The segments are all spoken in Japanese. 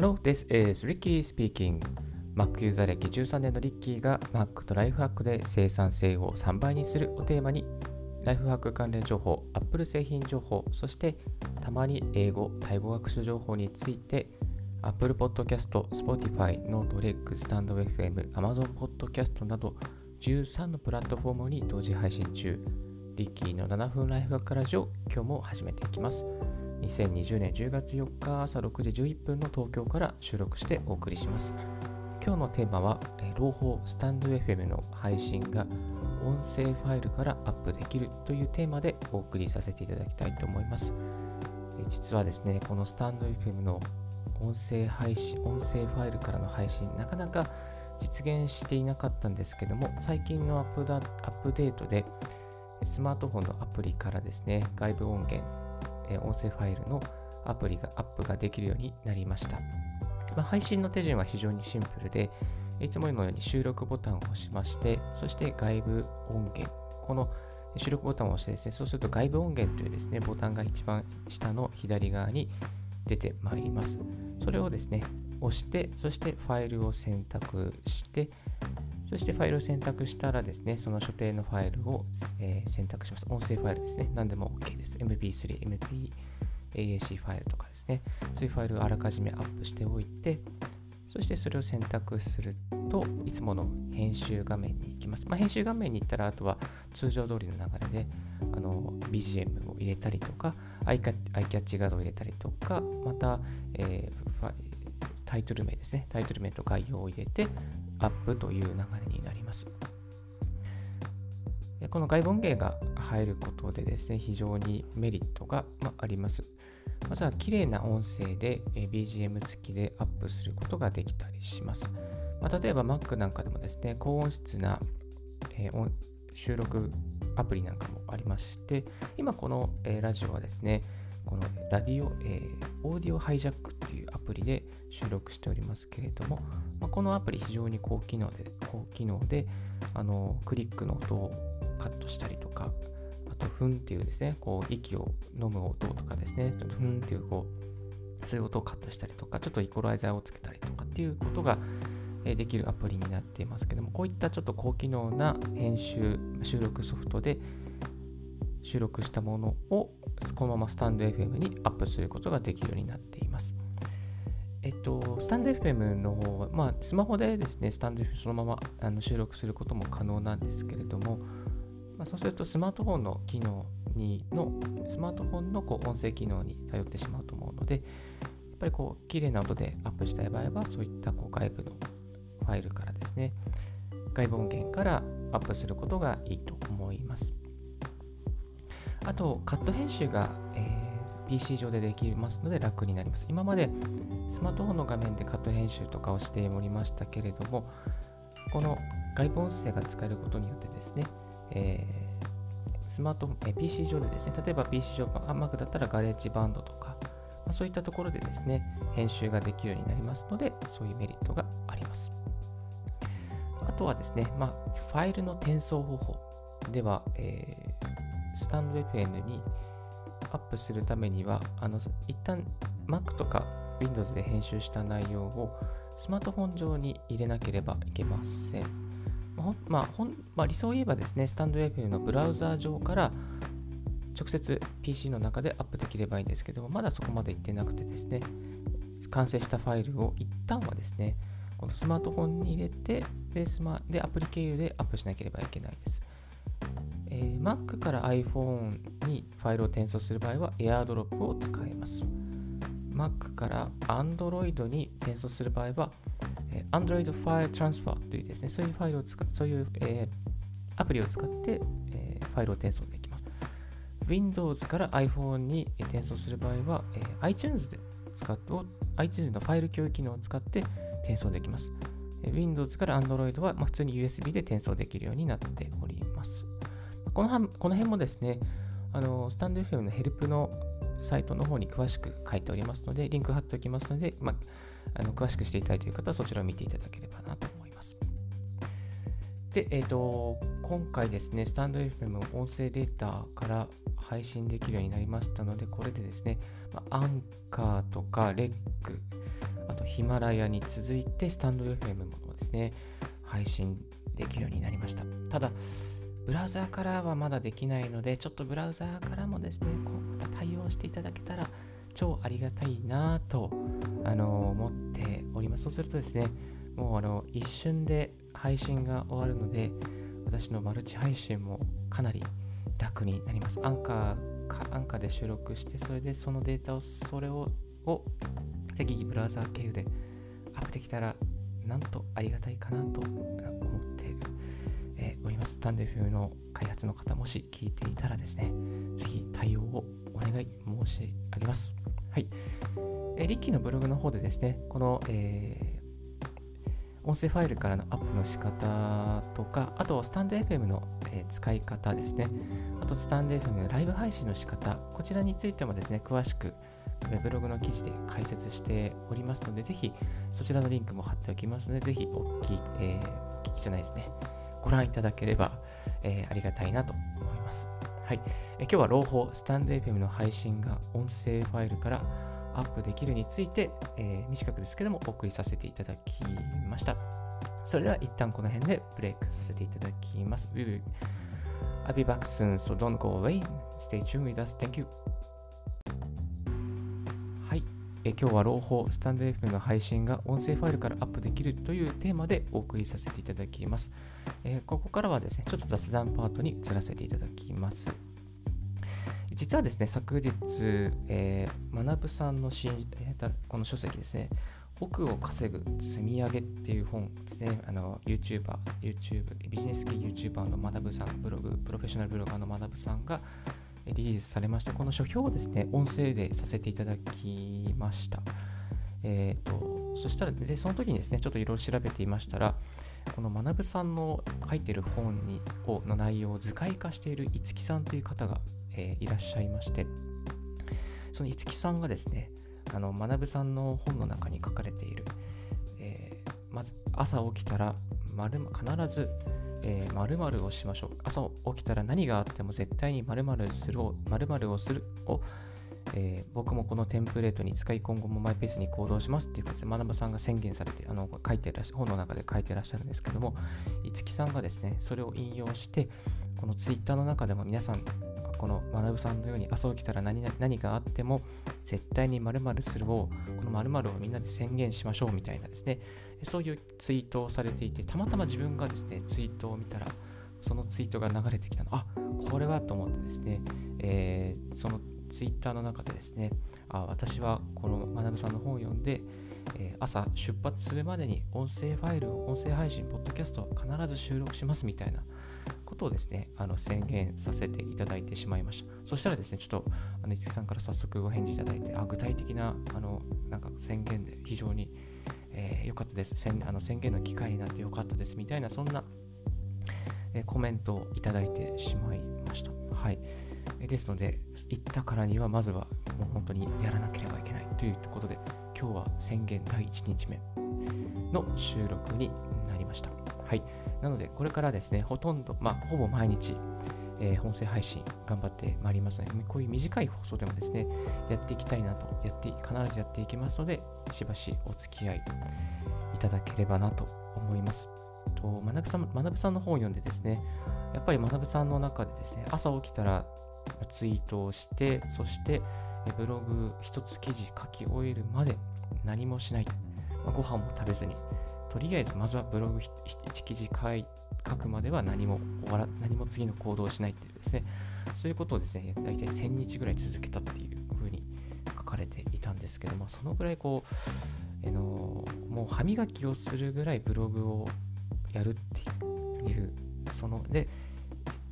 Hello, this is Ricky speaking. Mac ユーザー歴13年のリッキーが Mac とライフハックで生産性を3倍にするをテーマにライフハック関連情報、Apple 製品情報、そしてたまに英語、タイ語学習情報について Apple Podcast、Spotify、NoteLeg、StandFM、Amazon Podcast など13のプラットフォームに同時配信中。リッキーの7分ライフハックラジオ、今日も始めていきます。2020年10月4日朝6時11分の東京から収録してお送りします。今日のテーマは、朗報スタンド FM の配信が音声ファイルからアップできるというテーマでお送りさせていただきたいと思います。実はですね、このスタンド FM の音声配信、音声ファイルからの配信、なかなか実現していなかったんですけども、最近のアップアップデートで、スマートフォンのアプリからですね、外部音源、え音声ファイルのアプリがアップができるようになりました。まあ、配信の手順は非常にシンプルで、いつものように収録ボタンを押しまして、そして外部音源、この収録ボタンを押してですね、そうすると外部音源というですね、ボタンが一番下の左側に出てまいります。それをですね、押して、そしてファイルを選択して、そしてファイルを選択したらですね、その所定のファイルを、え、選択します。音声ファイルですね。何でも OK です。MP3、MP、AAC ファイルとかですね。そういうファイルをあらかじめアップしておいて、そしてそれを選択するといつもの編集画面に行きます。まあ、編集画面に行ったら、あとは通常通りの流れであの BGM を入れたりとか、アイキャッチガードを入れたりとか、また、えー、タイトル名ですね。タイトル名と概要を入れてアップという流れになります。この外部音源が入ることでですね、非常にメリットがあります。まずは綺麗な音声で BGM 付きでアップすることができたりします。まあ、例えば Mac なんかでもですね、高音質な、えー、収録アプリなんかもありまして、今この、え、ラジオはですね、このラディオ、えー、オーディオハイジャックっていうアプリで収録しておりますけれども、まあ、このアプリ非常に高機能で、高機能で、あの、クリックの音をカットしたりとか、あと、ふんっていうですね、こう、息を飲む音とかですね、ふんっていう、こう、そういう音をカットしたりとか、ちょっとイコライザーをつけたりとかっていうことができるアプリになっていますけども、こういったちょっと高機能な編集、収録ソフトで収録したものをこのままスタンド FM にアップすることができるようになっています。えっと、スタンド FM の方は、まあ、スマホでですね、スタンド FM そのままあの収録することも可能なんですけれども、まあ、そうするとスマートフォンの機能にの、スマートフォンのこう音声機能に頼ってしまうと思うので、やっぱりこう、綺麗な音でアップしたい場合は、そういったこう外部のファイルからですね、外部音源からアップすることがいいと思います。あと、カット編集が、えー、PC 上でできますので楽になります。今までスマートフォンの画面でカット編集とかをしておりましたけれども、この外部音声が使えることによってですね、えー、スマートフォン、え PC 上でですね、例えば PC 上、Mac だったら GarageBand とか、ま、そういったところでですね、編集ができるようになりますので、そういうメリットがあります。あとはですね、まあ、ファイルの転送方法では、えー、スタンド FM にアップするためには、あの一旦 Mac とか Windows で編集した内容をスマートフォン上に入れなければいけません。まあ、まあ、まあ、理想を言えばですね、スタンド FM のブラウザー上から直接 PC の中でアップできればいいんですけども、まだそこまで行ってなくてですね、完成したファイルを一旦はですね、このスマートフォンに入れて、で、スマでアプリ経由でアップしなければいけないです。えー、Mac から iPhone にファイルを転送する場合は AirDrop を使います。Mac から Android に転送する場合は、えー、Android File Transfer というですね、そういうファイルを使そういう、えー、アプリを使って、えー、ファイルを転送できます。Windows から iPhone に転送する場合は、えー、iTunes で使っ、iTunes のファイル共有機能を使って転送できます。Windows から Android は、ま、普通に USB で転送できるようになっております。このこの辺もですね、あのスタンド FM のヘルプのサイトの方に詳しく書いておりますので、リンク貼っておきますので、まあ、あの詳しくしていただいている方はそちらを見ていただければなと思います。で、え、ー、と、今回ですね、スタンド FM 音声データから配信できるようになりましたので、これでですね、まあ、アンカーとかレック、あとヒマラヤに続いてスタンド FM もですね、配信できるようになりました。ただ、ブラウザーからはまだできないので、ちょっとブラウザーからもですね、こうまた対応していただけたら超ありがたいなと、あの思っております。そうするとですね、もうあの一瞬で配信が終わるので、私のマルチ配信もかなり楽になります。アンカーか、アンカーで収録して、それでそのデータを、それを、を適宜ブラウザー経由でアップできたら、なんとありがたいかなと、ます。タンデフの開発の方、もし聞いていたらですね、ぜひ対応をお願い申し上げます。はい。えー、リッキーのブログの方でですね、この、えー、音声ファイルからのアップの仕方とか、あとスタンド FM の、え、使い方ですね、あとスタンド FM のライブ配信の仕方、こちらについてもですね、詳しくブログの記事で解説しておりますので、ぜひそちらのリンクも貼っておきますので、ぜひお聞き、えー、お聞きじゃないですね。ご覧いただければ、えー、ありがたいなと思います。はい、え今日は朗報スタンド FM の配信が音声ファイルからアップできるについて、えー、短くですけどもお送りさせていただきました。それでは一旦この辺でブレイクさせていただきます。I'll be back soon, so don't go away. Stay tuned with us. Thank you. え今日は朗報スタンド FM の配信が音声ファイルからアップできるというテーマでお送りさせていただきます。え、ここからはですね、ちょっと雑談パートに移らせていただきます。実はですね、昨日、えー、学さんの新、えー、この書籍ですね、奥を稼ぐ積み上げっていう本ですね、あの YouTuber、YouTube、ビジネス系 YouTuber の学さん、ブログ、プロフェッショナルブロガーの学さんが、リリースされまして、この書評をですね、音声でさせていただきました。え、ー、と、そしたら、で、その時にですね、ちょっといろいろ調べていましたら、この学さんの書いてる本にをの内容を図解化している五木さんという方が、えー、いらっしゃいまして、その五木さんがですね、あの学さんの本の中に書かれている、えー、まず朝起きたら必ずえー、〇をしましょう。朝起きたら何があっても絶対に〇〇するを、〇〇をするを、えー、僕もこのテンプレートに使い今後もマイペースに行動しますっていうことで、学ばさんが宣言されて、あの書いてらっしゃ本の中で書いてらっしゃるんですけども、五木さんがですね、それを引用して、このツイッターの中でも皆さん、この学さんのように朝起きたら何何があっても絶対に〇〇するを、この〇〇をみんなで宣言しましょうみたいなですね、そういうツイートをされていて、たまたま自分がですね、ツイートを見たら、そのツイートが流れてきたの、あこれはと思ってですね、えー、そのツイッターの中でですね、あ私はこの学さんの本を読んで、えー、朝出発するまでに音声ファイルを、音声配信、ポッドキャストを必ず収録しますみたいなことをですね、あの宣言させていただいてしまいました。そしたらですね、ちょっと、あの、さんから早速お返事いただいて、あ具体的な、あの、なんか宣言で非常に、えー、よかったです。宣あの宣言の機会になってよかったですみたいな、そんな、えー、コメントをいただいてしまいました。はい。ですので、行ったからには、まずはもう本当にやらなければいけないということで、今日は宣言第1日目の収録になりました。はい。なので、これからですね、ほとんど、まあ、ほぼ毎日、えー、音声配信頑張ってまいりますので、こういう短い放送でもですね、やっていきたいなと、やって、必ずやっていきますので、しばしお付き合いいただければなと思います。と、学さん、学さんの本を読んでですね、やっぱり学さんの中でですね、朝起きたらツイートをして、そしてブログ一つ記事書き終えるまで何もしない。まあ、ご飯も食べずに、とりあえずまずはブログ1記事書い書くまでは何も終わら何も次の行動をしないっていうですね、そういうことをですね、大体1000日ぐらい続けたっていうふうに書かれていたんですけども、そのぐらいこう、あのもう歯磨きをするぐらいブログをやるっていう、その、で、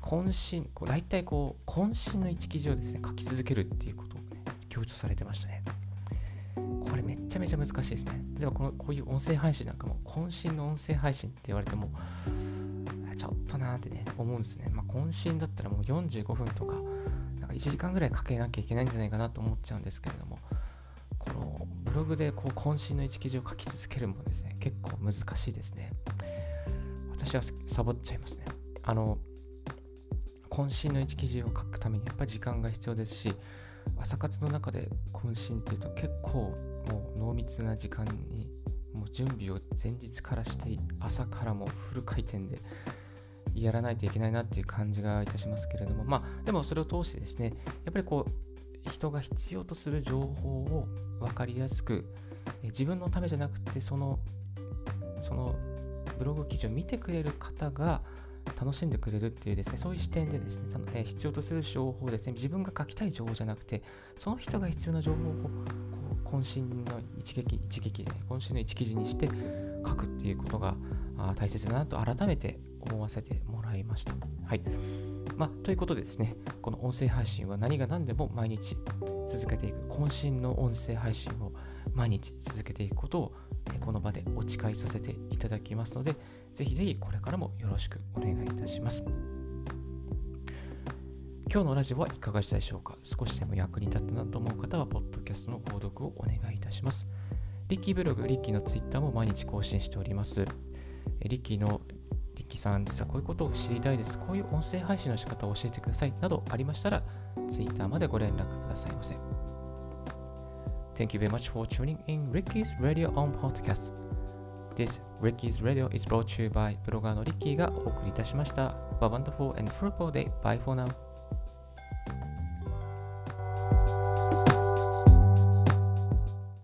渾身、こう大体こう、渾身の一記事をですね、書き続けるっていうことをね、強調されてましたね。これめちゃめちゃ難しいですね。例えばこのこういう音声配信なんかも、渾身の音声配信って言われても、ちょっとなーってね、思うんですね。まあ、渾身だったらもう45分とか、なんか1時間ぐらいかけなきゃいけないんじゃないかなと思っちゃうんですけれども、このブログでこう渾身の1記事を書き続けるもですね、結構難しいですね。私はサボっちゃいますね。あの、渾身の1記事を書くためにやっぱり時間が必要ですし、朝活の中で渾身っていうと結構もう濃密な時間にもう準備を前日からして朝からもうフル回転でやらないといけないなっていう感じがいたしますけれどもまあでもそれを通してですねやっぱりこう人が必要とする情報を分かりやすく自分のためじゃなくてそのそのブログ記事を見てくれる方が楽しんでくれるっていうですね、そういう視点でですね、え必要とする情報ですね、自分が書きたい情報じゃなくて、その人が必要な情報をこう渾身の一撃、一撃で、渾身の一記事にして書くっていうことが大切だなと改めて思わせてもらいました。はい。まあ、ということでですね、この音声配信は何が何でも毎日続けていく、渾身の音声配信を毎日続けていくことをこの場でお誓いさせていただきますので、ぜひぜひこれからもよろしくお願いいたします。今日のラジオはいかがでしたでしょうか？少しでも役に立ったなと思う方は、ポッドキャストの購読をお願いいたします。リッキーブログ、リッキーのツイッターも毎日更新しております。リッキーのリッキーさん実はこういうことを知りたいです。こういう音声配信の仕方を教えてください。などありましたら、ツイッターまでご連絡くださいませ。Thank you very much for tuning in Ricky's Radio on Podcast. This Ricky's Radio is brought to you by ブロガーのリッキーがお送りいたしました。Have a wonderful and fruitful day. Bye for now.